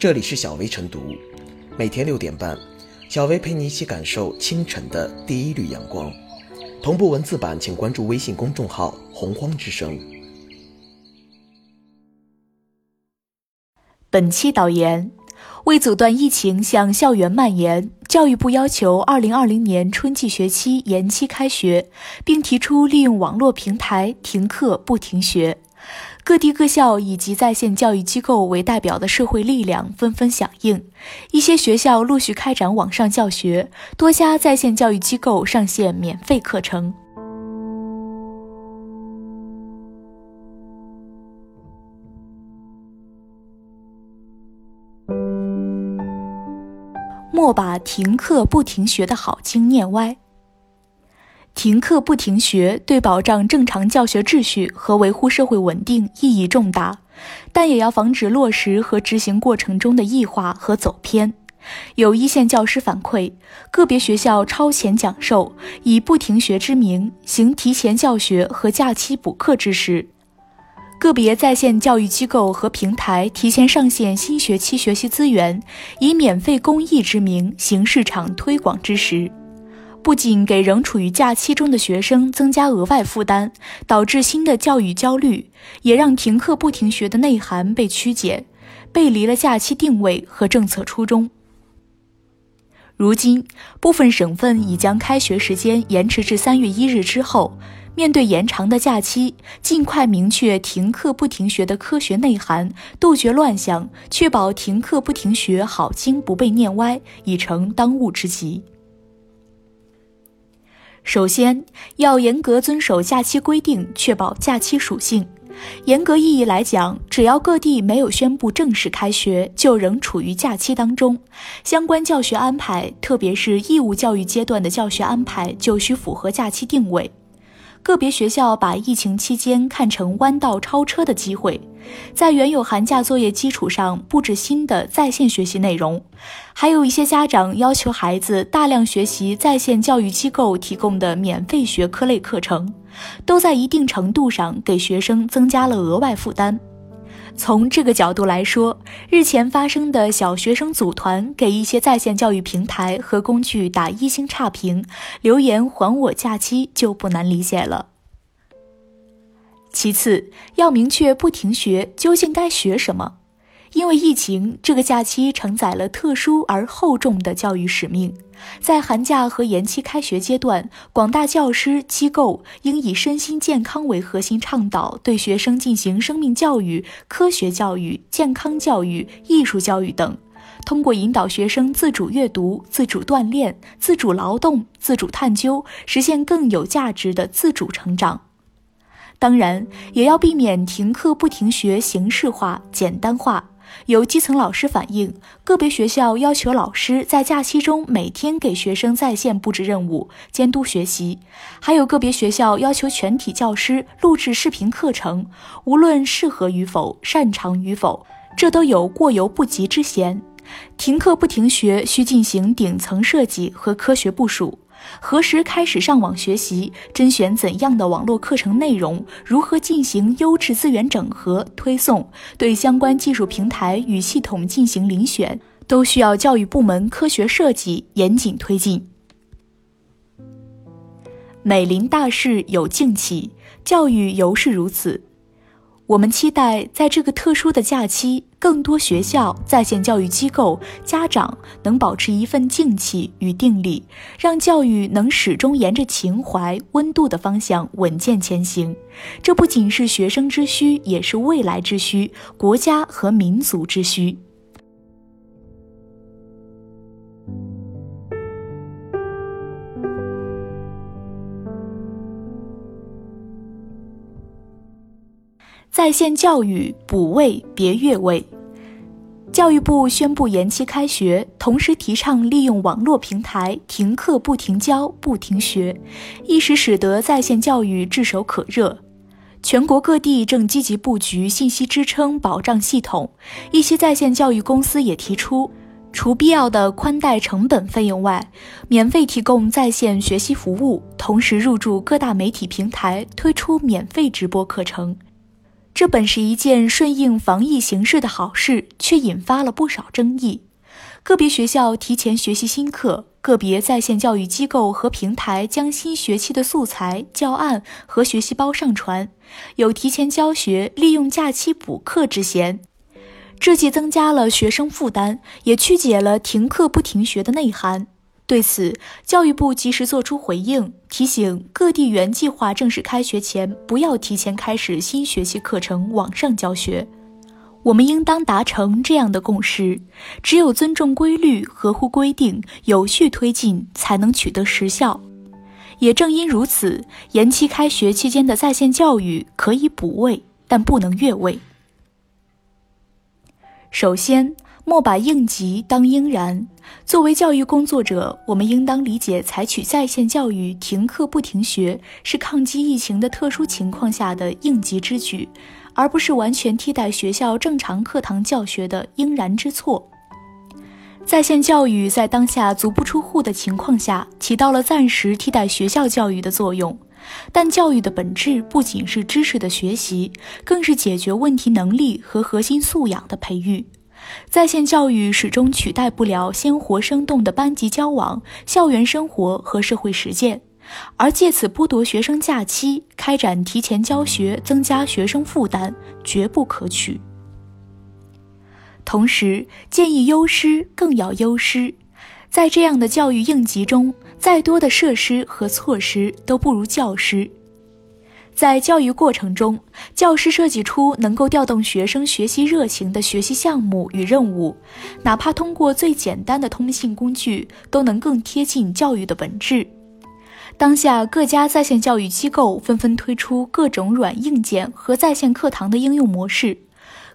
这里是小薇晨读，每天六点半，小薇陪你一起感受清晨的第一缕阳光。同步文字版，请关注微信公众号“洪荒之声”。本期导言：为阻断疫情向校园蔓延，教育部要求二零二零年春季学期延期开学，并提出利用网络平台停课不停学。各地各校以及在线教育机构为代表的社会力量纷纷响应，一些学校陆续开展网上教学，多家在线教育机构上线免费课程。莫把停课不停学的好经念歪。停课不停学对保障正常教学秩序和维护社会稳定意义重大，但也要防止落实和执行过程中的异化和走偏。有一线教师反馈，个别学校超前讲授，以不停学之名行提前教学和假期补课之实；个别在线教育机构和平台提前上线新学期学习资源，以免费公益之名行市场推广之实。不仅给仍处于假期中的学生增加额外负担，导致新的教育焦虑，也让停课不停学的内涵被曲解，背离了假期定位和政策初衷。如今，部分省份已将开学时间延迟至三月一日之后。面对延长的假期，尽快明确停课不停学的科学内涵，杜绝乱象，确保停课不停学好经不被念歪，已成当务之急。首先，要严格遵守假期规定，确保假期属性。严格意义来讲，只要各地没有宣布正式开学，就仍处于假期当中。相关教学安排，特别是义务教育阶段的教学安排，就需符合假期定位。个别学校把疫情期间看成弯道超车的机会，在原有寒假作业基础上布置新的在线学习内容，还有一些家长要求孩子大量学习在线教育机构提供的免费学科类课程，都在一定程度上给学生增加了额外负担。从这个角度来说，日前发生的小学生组团给一些在线教育平台和工具打一星差评，留言还我假期就不难理解了。其次，要明确不停学究竟该学什么。因为疫情，这个假期承载了特殊而厚重的教育使命。在寒假和延期开学阶段，广大教师机构应以身心健康为核心，倡导对学生进行生命教育、科学教育、健康教育、艺术教育等，通过引导学生自主阅读、自主锻炼、自主劳动、自主探究，实现更有价值的自主成长。当然，也要避免停课不停学形式化、简单化。有基层老师反映，个别学校要求老师在假期中每天给学生在线布置任务、监督学习；还有个别学校要求全体教师录制视频课程，无论适合与否、擅长与否，这都有过犹不及之嫌。停课不停学需进行顶层设计和科学部署。何时开始上网学习？甄选怎样的网络课程内容？如何进行优质资源整合推送？对相关技术平台与系统进行遴选，都需要教育部门科学设计，严谨推进。美临大势有静气，教育尤是如此。我们期待在这个特殊的假期，更多学校、在线教育机构、家长能保持一份静气与定力，让教育能始终沿着情怀温度的方向稳健前行。这不仅是学生之需，也是未来之需，国家和民族之需。在线教育补位别越位，教育部宣布延期开学，同时提倡利用网络平台停课不停教不停学，一时使得在线教育炙手可热。全国各地正积极布局信息支撑保障系统，一些在线教育公司也提出，除必要的宽带成本费用外，免费提供在线学习服务，同时入驻各大媒体平台，推出免费直播课程。这本是一件顺应防疫形势的好事，却引发了不少争议。个别学校提前学习新课，个别在线教育机构和平台将新学期的素材、教案和学习包上传，有提前教学、利用假期补课之嫌。这既增加了学生负担，也曲解了停课不停学的内涵。对此，教育部及时作出回应，提醒各地原计划正式开学前不要提前开始新学期课程网上教学。我们应当达成这样的共识：只有尊重规律、合乎规定、有序推进，才能取得实效。也正因如此，延期开学期间的在线教育可以补位，但不能越位。首先，莫把应急当应然。作为教育工作者，我们应当理解，采取在线教育停课不停学是抗击疫情的特殊情况下的应急之举，而不是完全替代学校正常课堂教学的应然之错。在线教育在当下足不出户的情况下，起到了暂时替代学校教育的作用。但教育的本质不仅是知识的学习，更是解决问题能力和核心素养的培育。在线教育始终取代不了鲜活生动的班级交往、校园生活和社会实践，而借此剥夺学生假期、开展提前教学、增加学生负担，绝不可取。同时，建议优师更要优师，在这样的教育应急中。再多的设施和措施都不如教师。在教育过程中，教师设计出能够调动学生学习热情的学习项目与任务，哪怕通过最简单的通信工具，都能更贴近教育的本质。当下各家在线教育机构纷纷推出各种软硬件和在线课堂的应用模式。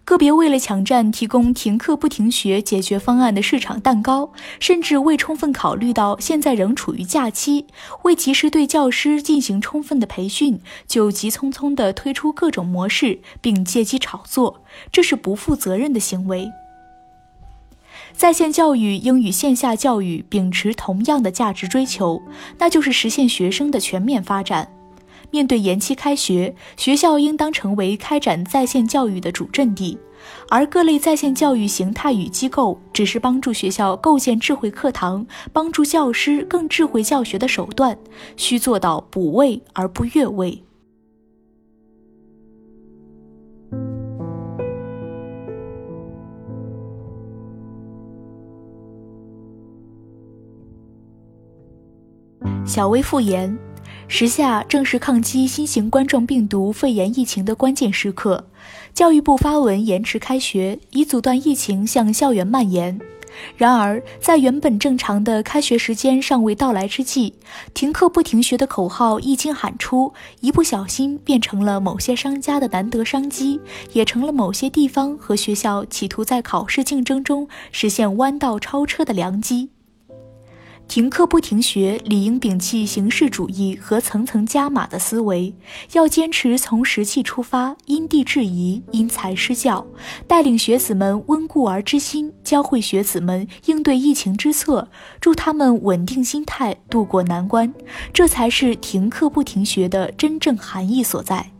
个别为了抢占提供停课不停学解决方案的市场蛋糕，甚至未充分考虑到现在仍处于假期，未及时对教师进行充分的培训，就急匆匆地推出各种模式，并借机炒作，这是不负责任的行为。在线教育应与线下教育秉持同样的价值追求，那就是实现学生的全面发展。面对延期开学，学校应当成为开展在线教育的主阵地，而各类在线教育形态与机构只是帮助学校构建智慧课堂、帮助教师更智慧教学的手段，需做到补位而不越位。小微复言。时下正是抗击新型冠状病毒肺炎疫情的关键时刻，教育部发文延迟开学，以阻断疫情向校园蔓延。然而，在原本正常的开学时间尚未到来之际，停课不停学的口号一经喊出，一不小心变成了某些商家的难得商机，也成了某些地方和学校企图在考试竞争中实现弯道超车的良机。停课不停学，理应摒弃形式主义和层层加码的思维，要坚持从实际出发，因地制宜，因材施教，带领学子们温故而知新，教会学子们应对疫情之策，助他们稳定心态，渡过难关。这才是停课不停学的真正含义所在。